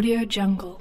Audio Jungle.